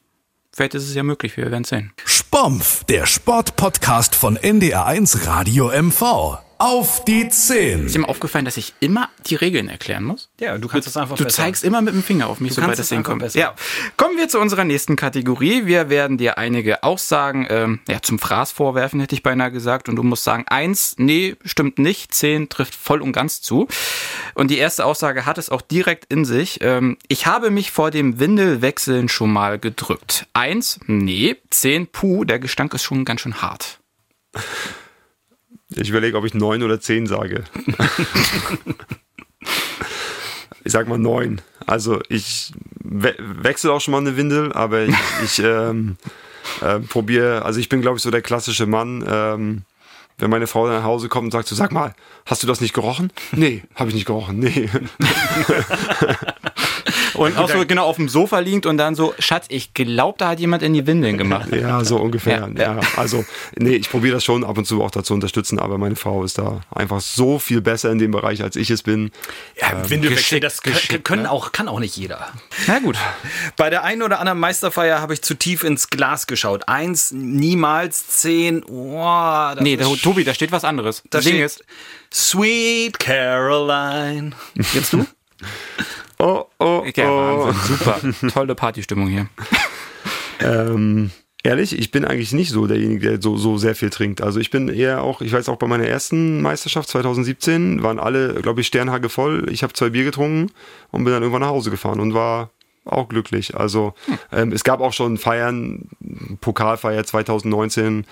vielleicht ist es ja möglich, wir werden sehen. Spompf, der Sportpodcast von NDR1 Radio MV. Auf die 10. Ist dir mal aufgefallen, dass ich immer die Regeln erklären muss? Ja, du kannst es einfach Du besser. zeigst immer mit dem Finger auf mich, Du sobald das hinkommt. besser. Ja. Kommen wir zu unserer nächsten Kategorie. Wir werden dir einige Aussagen ähm, ja, zum Fraß vorwerfen, hätte ich beinahe gesagt. Und du musst sagen, eins, nee, stimmt nicht. Zehn trifft voll und ganz zu. Und die erste Aussage hat es auch direkt in sich. Ähm, ich habe mich vor dem Windelwechseln schon mal gedrückt. Eins, nee. Zehn, puh, der Gestank ist schon ganz schön hart. Ich überlege, ob ich neun oder zehn sage. ich sag mal neun. Also ich we wechsle auch schon mal eine Windel, aber ich, ich ähm, äh, probiere, also ich bin glaube ich so der klassische Mann, ähm, wenn meine Frau dann nach Hause kommt und sagt so, sag mal, hast du das nicht gerochen? Nee, habe ich nicht gerochen, nee. Und auch so genau auf dem Sofa liegend und dann so, Schatz, ich glaube, da hat jemand in die Windeln gemacht. Ja, so ungefähr. Ja, Ja, also, nee, ich probiere das schon ab und zu auch dazu unterstützen, aber meine Frau ist da einfach so viel besser in dem Bereich, als ich es bin. Ja, Ähm, Windelwechsel, das können, können ne? auch, kann auch nicht jeder. Na gut. Bei der einen oder anderen Meisterfeier habe ich zu tief ins Glas geschaut. Eins, niemals, zehn, oh, das Nee, ist der, Tobi, da steht was anderes. Da Das Ding steht- ist, Sweet Caroline. jetzt du? Oh, oh, Ja, oh. Wahnsinn, super. Tolle Partystimmung hier. Ähm, ehrlich, ich bin eigentlich nicht so derjenige, der so, so sehr viel trinkt. Also ich bin eher auch, ich weiß auch bei meiner ersten Meisterschaft 2017 waren alle, glaube ich, Sternhage voll. Ich habe zwei Bier getrunken und bin dann irgendwann nach Hause gefahren und war auch glücklich. Also ähm, es gab auch schon Feiern, Pokalfeier 2019,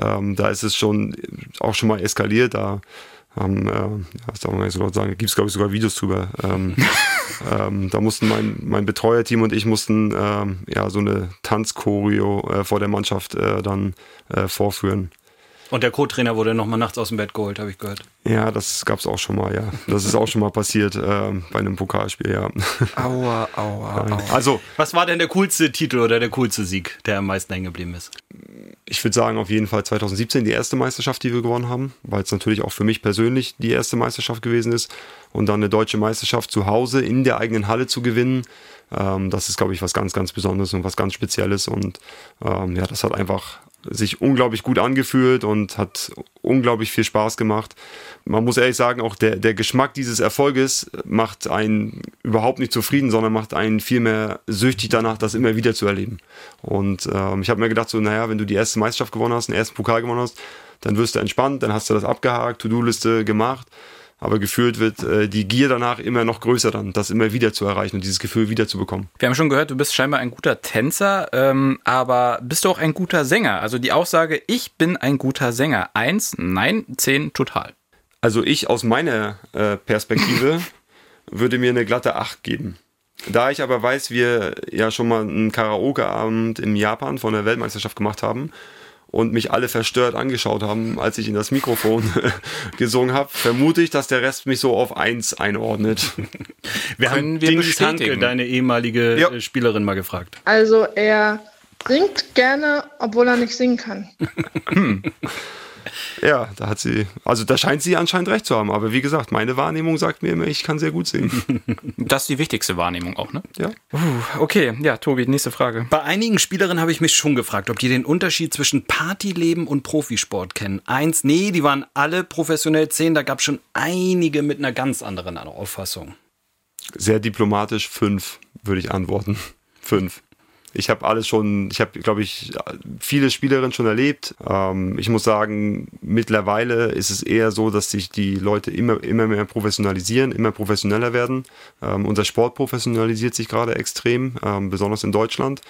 ähm, da ist es schon auch schon mal eskaliert. Da haben, äh, ja, das darf man nicht so laut sagen, gibt es glaube ich sogar Videos drüber. Ähm, ähm, da mussten mein, mein Betreuerteam und ich mussten ähm, ja so eine Tanzchoreo äh, vor der Mannschaft äh, dann äh, vorführen. Und der Co-Trainer wurde nochmal nachts aus dem Bett geholt, habe ich gehört. Ja, das gab es auch schon mal, ja. Das ist auch schon mal passiert ähm, bei einem Pokalspiel, ja. Aua, aua, aua. Also, Was war denn der coolste Titel oder der coolste Sieg, der am meisten hängen geblieben ist? ich würde sagen, auf jeden Fall 2017 die erste Meisterschaft, die wir gewonnen haben, weil es natürlich auch für mich persönlich die erste Meisterschaft gewesen ist. Und dann eine deutsche Meisterschaft zu Hause in der eigenen Halle zu gewinnen, ähm, das ist, glaube ich, was ganz, ganz Besonderes und was ganz Spezielles. Und ähm, ja, das hat einfach sich unglaublich gut angefühlt und hat unglaublich viel Spaß gemacht. Man muss ehrlich sagen, auch der, der Geschmack dieses Erfolges macht einen überhaupt nicht zufrieden, sondern macht einen vielmehr süchtig danach, das immer wieder zu erleben. Und ähm, ich habe mir gedacht, so, naja, wenn du die erste Meisterschaft gewonnen hast, den ersten Pokal gewonnen hast, dann wirst du entspannt, dann hast du das abgehakt, To-Do-Liste gemacht. Aber gefühlt wird äh, die Gier danach immer noch größer dann, das immer wieder zu erreichen und dieses Gefühl wieder zu bekommen. Wir haben schon gehört, du bist scheinbar ein guter Tänzer, ähm, aber bist du auch ein guter Sänger? Also die Aussage, ich bin ein guter Sänger. Eins, nein, zehn, total. Also ich aus meiner äh, Perspektive würde mir eine glatte 8 geben. Da ich aber weiß, wir ja schon mal einen Karaoke-Abend in Japan von der Weltmeisterschaft gemacht haben und mich alle verstört angeschaut haben, als ich in das Mikrofon gesungen habe, vermute ich, dass der Rest mich so auf 1 einordnet. Wir haben wir Hanke, deine ehemalige Ja. äh, Spielerin, mal gefragt. Also er singt gerne, obwohl er nicht singen kann. Ja, da hat sie, also da scheint sie anscheinend recht zu haben. Aber wie gesagt, meine Wahrnehmung sagt mir immer, ich kann sehr gut singen. Das ist die wichtigste Wahrnehmung auch, ne? Ja. Uh, okay, ja, Tobi, nächste Frage. Bei einigen Spielerinnen habe ich mich schon gefragt, ob die den Unterschied zwischen Partyleben und Profisport kennen. Eins, nee, die waren alle professionell. Zehn, da gab es schon einige mit einer ganz anderen Auffassung. Sehr diplomatisch, fünf würde ich antworten. Fünf. Ich habe alles schon, ich habe, glaube ich, viele Spielerinnen schon erlebt. Ähm, ich muss sagen, mittlerweile ist es eher so, dass sich die Leute immer, immer mehr professionalisieren, immer professioneller werden. Ähm, unser Sport professionalisiert sich gerade extrem, ähm, besonders in Deutschland.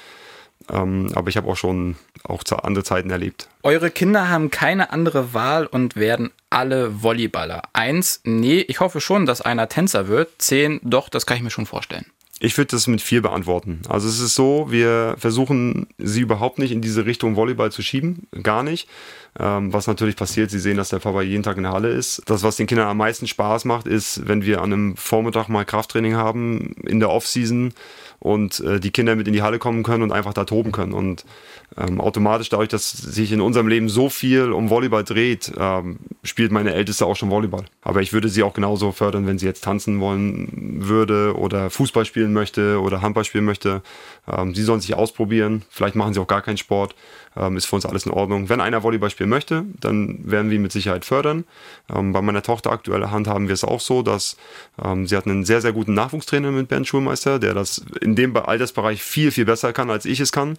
Ähm, aber ich habe auch schon auch andere Zeiten erlebt. Eure Kinder haben keine andere Wahl und werden alle Volleyballer. Eins, nee, ich hoffe schon, dass einer Tänzer wird. Zehn, doch, das kann ich mir schon vorstellen. Ich würde das mit vier beantworten. Also es ist so, wir versuchen sie überhaupt nicht in diese Richtung Volleyball zu schieben, gar nicht. Ähm, was natürlich passiert, sie sehen, dass der Papa jeden Tag in der Halle ist. Das, was den Kindern am meisten Spaß macht, ist, wenn wir an einem Vormittag mal Krafttraining haben, in der Offseason und äh, die Kinder mit in die Halle kommen können und einfach da toben können. Und ähm, automatisch dadurch, dass sich in unserem Leben so viel um Volleyball dreht, ähm, spielt meine Älteste auch schon Volleyball. Aber ich würde sie auch genauso fördern, wenn sie jetzt tanzen wollen würde oder Fußball spielen möchte oder Handball spielen möchte. Ähm, sie sollen sich ausprobieren. Vielleicht machen sie auch gar keinen Sport. Ähm, ist für uns alles in Ordnung. Wenn einer Volleyball spielen möchte, dann werden wir ihn mit Sicherheit fördern. Ähm, bei meiner Tochter aktuell handhaben wir es auch so, dass ähm, sie hat einen sehr, sehr guten Nachwuchstrainer mit Ben Schulmeister, der das in dem Altersbereich viel, viel besser kann, als ich es kann.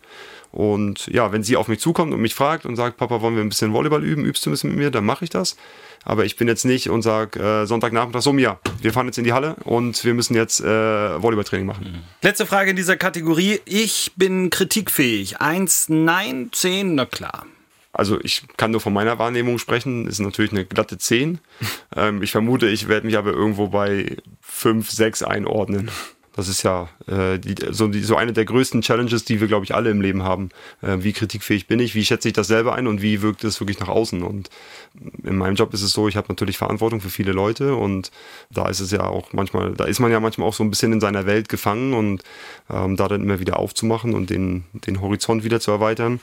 Und ja, wenn sie auf mich zukommt und mich fragt und sagt, Papa, wollen wir ein bisschen Volleyball üben, übst du ein bisschen mit mir, dann mache ich das. Aber ich bin jetzt nicht und sage äh, Sonntagnachmittag so, ja, wir fahren jetzt in die Halle und wir müssen jetzt äh, Volleyballtraining machen. Letzte Frage in dieser Kategorie. Ich bin kritikfähig. Eins, nein, zehn, na klar. Also ich kann nur von meiner Wahrnehmung sprechen, ist natürlich eine glatte 10. ähm, ich vermute, ich werde mich aber irgendwo bei 5, 6 einordnen. Das ist ja äh, die, so, die, so eine der größten Challenges, die wir, glaube ich, alle im Leben haben. Äh, wie kritikfähig bin ich? Wie schätze ich das selber ein und wie wirkt es wirklich nach außen? Und in meinem Job ist es so, ich habe natürlich Verantwortung für viele Leute und da ist es ja auch manchmal, da ist man ja manchmal auch so ein bisschen in seiner Welt gefangen und ähm, da dann immer wieder aufzumachen und den, den Horizont wieder zu erweitern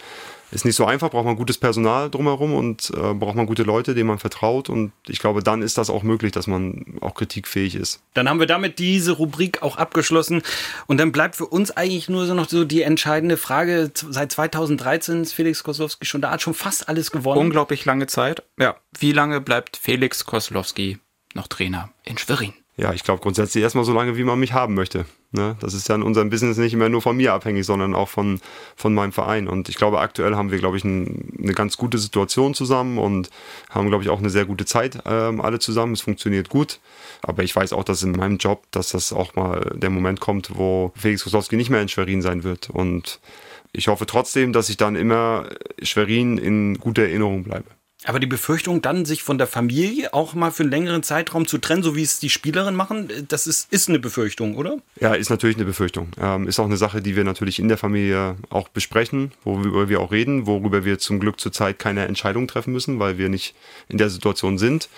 ist nicht so einfach, braucht man gutes Personal drumherum und äh, braucht man gute Leute, denen man vertraut. Und ich glaube, dann ist das auch möglich, dass man auch kritikfähig ist. Dann haben wir damit diese Rubrik auch abgeschlossen. Und dann bleibt für uns eigentlich nur so noch so die entscheidende Frage. Seit 2013 ist Felix Koslowski schon da, hat schon fast alles gewonnen. Unglaublich lange Zeit. Ja. Wie lange bleibt Felix Koslowski noch Trainer in Schwerin? Ja, ich glaube grundsätzlich erstmal so lange, wie man mich haben möchte. Ne? Das ist ja in unserem Business nicht immer nur von mir abhängig, sondern auch von, von meinem Verein. Und ich glaube, aktuell haben wir, glaube ich, ein, eine ganz gute Situation zusammen und haben, glaube ich, auch eine sehr gute Zeit ähm, alle zusammen. Es funktioniert gut. Aber ich weiß auch, dass in meinem Job, dass das auch mal der Moment kommt, wo Felix Koslowski nicht mehr in Schwerin sein wird. Und ich hoffe trotzdem, dass ich dann immer Schwerin in guter Erinnerung bleibe. Aber die Befürchtung, dann sich von der Familie auch mal für einen längeren Zeitraum zu trennen, so wie es die Spielerinnen machen, das ist, ist eine Befürchtung, oder? Ja, ist natürlich eine Befürchtung. Ähm, ist auch eine Sache, die wir natürlich in der Familie auch besprechen, worüber wir auch reden, worüber wir zum Glück zurzeit keine Entscheidung treffen müssen, weil wir nicht in der Situation sind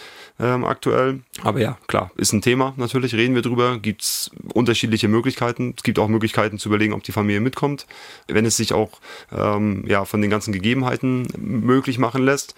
ähm, aktuell. Aber ja, klar, ist ein Thema natürlich, reden wir drüber, gibt es unterschiedliche Möglichkeiten. Es gibt auch Möglichkeiten zu überlegen, ob die Familie mitkommt, wenn es sich auch ähm, ja, von den ganzen Gegebenheiten möglich machen lässt.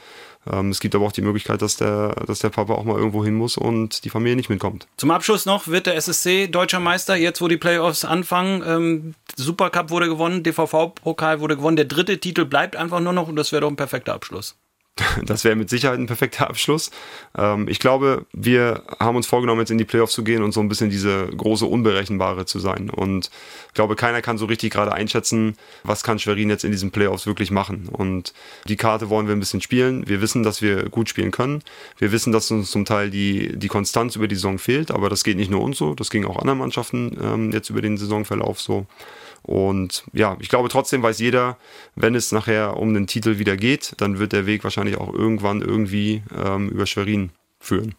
Ähm, es gibt aber auch die Möglichkeit, dass der, dass der Papa auch mal irgendwo hin muss und die Familie nicht mitkommt. Zum Abschluss noch wird der SSC deutscher Meister, jetzt wo die Playoffs anfangen. Ähm, Supercup wurde gewonnen, DVV-Pokal wurde gewonnen. Der dritte Titel bleibt einfach nur noch und das wäre doch ein perfekter Abschluss. Das wäre mit Sicherheit ein perfekter Abschluss. Ähm, ich glaube, wir haben uns vorgenommen, jetzt in die Playoffs zu gehen und so ein bisschen diese große Unberechenbare zu sein. Und ich glaube, keiner kann so richtig gerade einschätzen, was kann Schwerin jetzt in diesen Playoffs wirklich machen. Und die Karte wollen wir ein bisschen spielen. Wir wissen, dass wir gut spielen können. Wir wissen, dass uns zum Teil die, die Konstanz über die Saison fehlt, aber das geht nicht nur uns so, das ging auch anderen Mannschaften ähm, jetzt über den Saisonverlauf so. Und ja, ich glaube trotzdem weiß jeder, wenn es nachher um den Titel wieder geht, dann wird der Weg wahrscheinlich auch irgendwann irgendwie ähm, über Schwerin führen.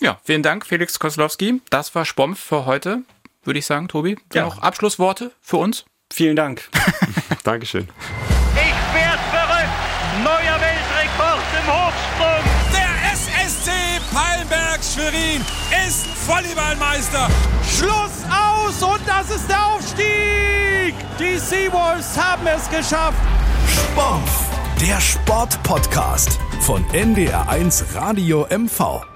Ja, vielen Dank, Felix Koslowski. Das war Spompf für heute, würde ich sagen, Tobi. Ja. Noch Abschlussworte für uns? Vielen Dank. Dankeschön. Ich werde verrückt. Neuer Weltrekord im Hochsprung. Volleyballmeister. Schluss aus und das ist der Aufstieg. Die Seawolves haben es geschafft. Sport, der Sportpodcast von NDR1 Radio MV.